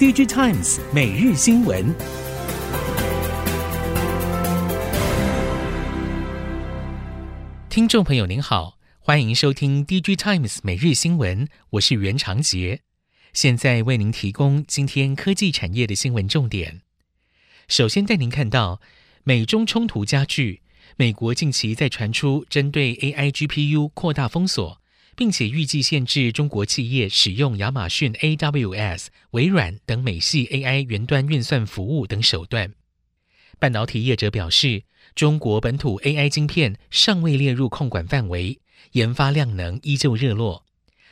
DigiTimes 每日新闻，听众朋友您好，欢迎收听 DigiTimes 每日新闻，我是袁长杰，现在为您提供今天科技产业的新闻重点。首先带您看到美中冲突加剧，美国近期在传出针对 AI GPU 扩大封锁。并且预计限制中国企业使用亚马逊 AWS、微软等美系 AI 云端运算服务等手段。半导体业者表示，中国本土 AI 晶片尚未列入控管范围，研发量能依旧热络。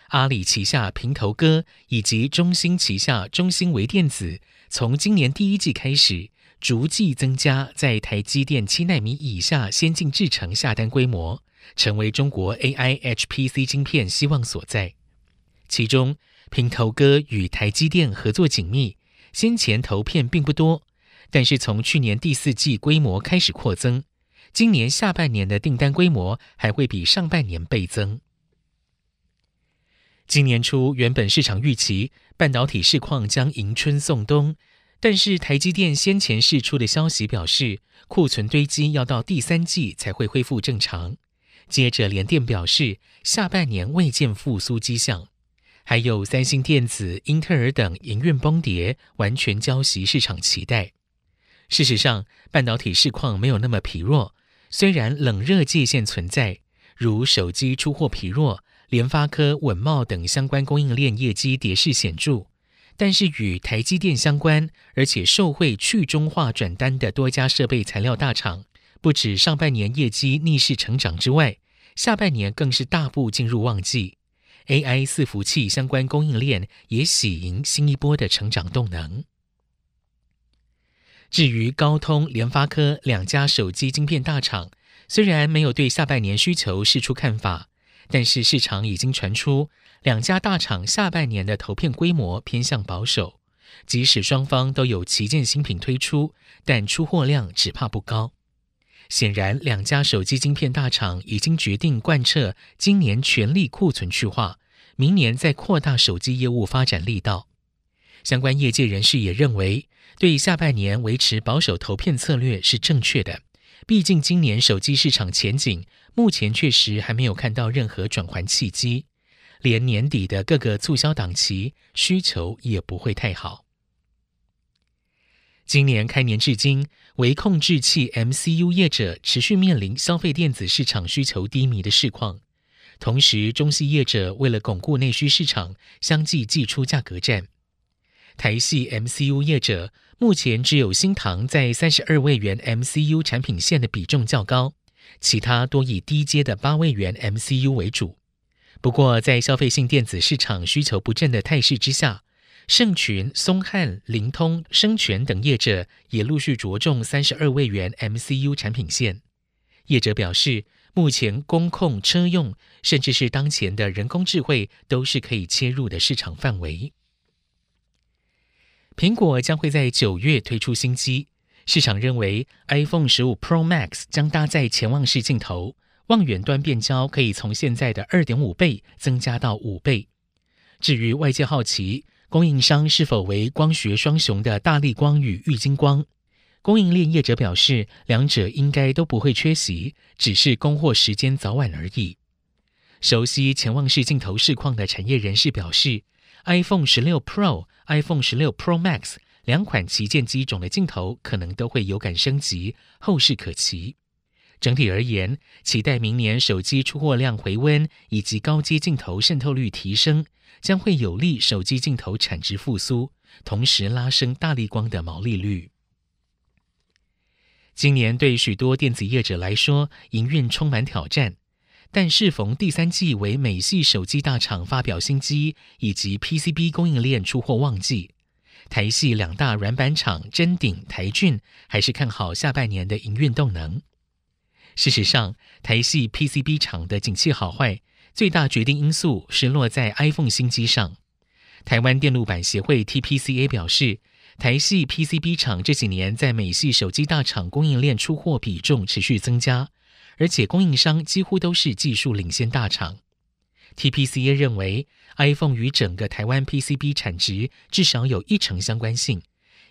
阿里旗下平头哥以及中芯旗下中芯微电子，从今年第一季开始，逐季增加在台积电七奈米以下先进制程下单规模。成为中国 AI HPC 晶片希望所在。其中，平头哥与台积电合作紧密，先前投片并不多，但是从去年第四季规模开始扩增，今年下半年的订单规模还会比上半年倍增。今年初，原本市场预期半导体市况将迎春送冬，但是台积电先前释出的消息表示，库存堆积要到第三季才会恢复正常。接着，联电表示，下半年未见复苏迹象，还有三星电子、英特尔等营运崩跌，完全浇熄市场期待。事实上，半导体市况没有那么疲弱，虽然冷热界限存在，如手机出货疲弱、联发科、稳懋等相关供应链业绩跌势显著，但是与台积电相关，而且受惠去中化转单的多家设备材料大厂。不止上半年业绩逆势成长之外，下半年更是大步进入旺季，AI 伺服器相关供应链也喜迎新一波的成长动能。至于高通、联发科两家手机晶片大厂，虽然没有对下半年需求释出看法，但是市场已经传出两家大厂下半年的投片规模偏向保守，即使双方都有旗舰新品推出，但出货量只怕不高。显然，两家手机晶片大厂已经决定贯彻今年全力库存去化，明年再扩大手机业务发展力道。相关业界人士也认为，对下半年维持保守投片策略是正确的。毕竟，今年手机市场前景目前确实还没有看到任何转圜契机，连年底的各个促销档期需求也不会太好。今年开年至今，微控制器 MCU 业者持续面临消费电子市场需求低迷的市况，同时中系业者为了巩固内需市场，相继祭出价格战。台系 MCU 业者目前只有新唐在三十二位元 MCU 产品线的比重较高，其他多以低阶的八位元 MCU 为主。不过，在消费性电子市场需求不振的态势之下，盛群、松汉、灵通、生全等业者也陆续着重三十二位元 MCU 产品线。业者表示，目前工控、车用，甚至是当前的人工智慧，都是可以切入的市场范围。苹果将会在九月推出新机，市场认为 iPhone 十五 Pro Max 将搭载潜望式镜头，望远端变焦可以从现在的二点五倍增加到五倍。至于外界好奇，供应商是否为光学双雄的大力光与玉晶光？供应链业者表示，两者应该都不会缺席，只是供货时间早晚而已。熟悉潜望式镜头市况的产业人士表示，iPhone 十六 Pro、iPhone 十六 Pro Max 两款旗舰机种的镜头可能都会有感升级，后市可期。整体而言，期待明年手机出货量回温以及高阶镜头渗透率提升，将会有利手机镜头产值复苏，同时拉升大立光的毛利率。今年对许多电子业者来说，营运充满挑战，但适逢第三季为美系手机大厂发表新机以及 PCB 供应链出货旺季，台系两大软板厂臻鼎、台俊还是看好下半年的营运动能。事实上，台系 PCB 厂的景气好坏，最大决定因素是落在 iPhone 新机上。台湾电路板协会 TPCA 表示，台系 PCB 厂这几年在美系手机大厂供应链出货比重持续增加，而且供应商几乎都是技术领先大厂。TPCA 认为，iPhone 与整个台湾 PCB 产值至少有一成相关性，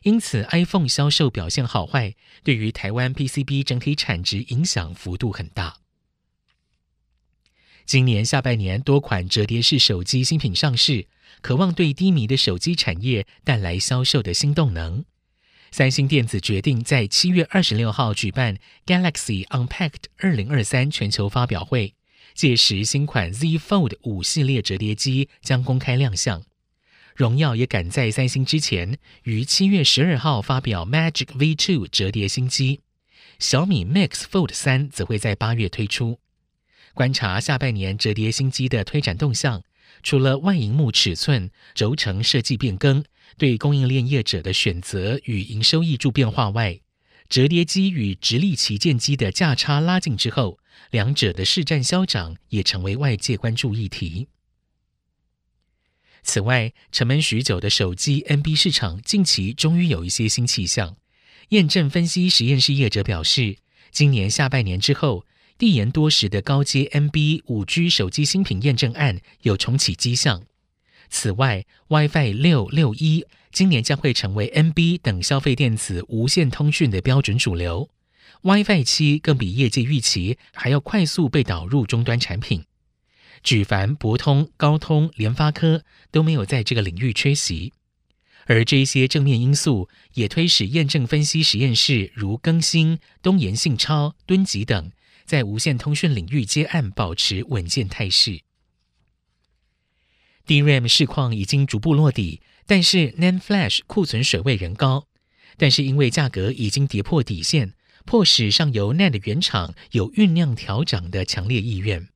因此 iPhone 销售表现好坏对于台湾 PCB 整体产值影响幅度很大。今年下半年多款折叠式手机新品上市，渴望对低迷的手机产业带来销售的新动能。三星电子决定在七月二十六号举办 Galaxy Unpacked 二零二三全球发表会，届时新款 Z Fold 五系列折叠机将公开亮相。荣耀也赶在三星之前，于七月十二号发表 Magic V Two 折叠新机。小米 Mix Fold 三则会在八月推出。观察下半年折叠新机的推展动向，除了外萤幕尺寸、轴承设计变更，对供应链业者的选择与营收挹注变化外，折叠机与直立旗舰机的价差拉近之后，两者的市占消长也成为外界关注议题。此外，沉闷许久的手机 NB 市场近期终于有一些新气象。验证分析实验室业者表示，今年下半年之后，递延多时的高阶 NB 5G 手机新品验证案有重启迹象。此外，WiFi 六六一今年将会成为 NB 等消费电子无线通讯的标准主流，WiFi 七更比业界预期还要快速被导入终端产品。举凡博通、高通、联发科都没有在这个领域缺席，而这一些正面因素也推使验证分析实验室如更新、东研信超、敦吉等，在无线通讯领域接案保持稳健态势。DRAM 市况已经逐步落底，但是 NAND Flash 库存水位仍高。但是因为价格已经跌破底线，迫使上游 NAND 原厂有酝酿调涨的强烈意愿。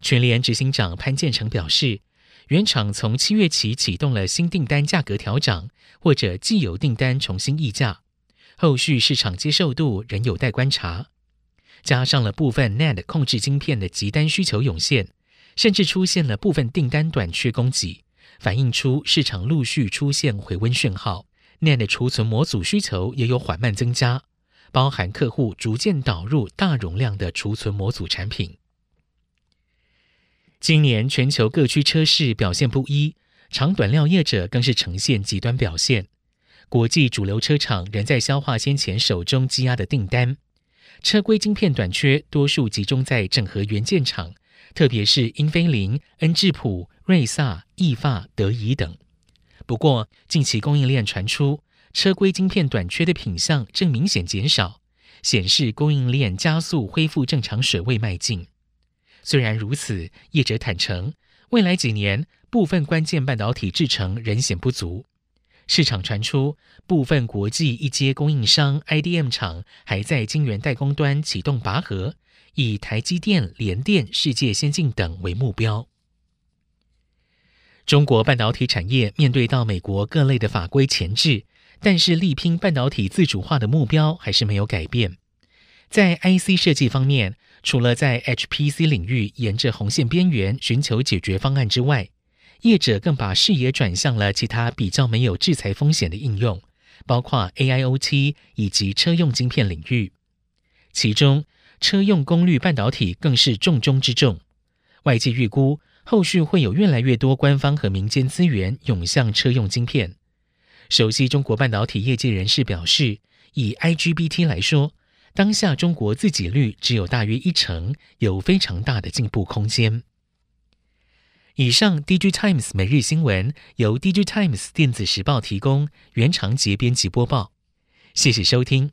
全联执行长潘建成表示，原厂从七月起启动了新订单价格调涨，或者既有订单重新议价，后续市场接受度仍有待观察。加上了部分 NAND 控制晶片的急单需求涌现。甚至出现了部分订单短缺供给，反映出市场陆续出现回温讯号。NAND 储存模组需求也有缓慢增加，包含客户逐渐导入大容量的储存模组产品。今年全球各区车市表现不一，长短料业者更是呈现极端表现。国际主流车厂仍在消化先前手中积压的订单，车规晶片短缺多数集中在整合元件厂。特别是英飞凌、恩智浦、瑞萨、意法、德仪等。不过，近期供应链传出车规晶片短缺的品项正明显减少，显示供应链加速恢复正常水位迈进。虽然如此，业者坦承，未来几年部分关键半导体制程仍显不足。市场传出部分国际一阶供应商 IDM 厂还在晶圆代工端启动拔河。以台积电、联电、世界先进等为目标。中国半导体产业面对到美国各类的法规前置，但是力拼半导体自主化的目标还是没有改变。在 IC 设计方面，除了在 HPC 领域沿着红线边缘寻求解决方案之外，业者更把视野转向了其他比较没有制裁风险的应用，包括 AIoT 以及车用晶片领域，其中。车用功率半导体更是重中之重，外界预估后续会有越来越多官方和民间资源涌向车用晶片。熟悉中国半导体业界人士表示，以 IGBT 来说，当下中国自给率只有大约一成，有非常大的进步空间。以上，DG Times 每日新闻由 DG Times 电子时报提供，原长节编辑播报，谢谢收听。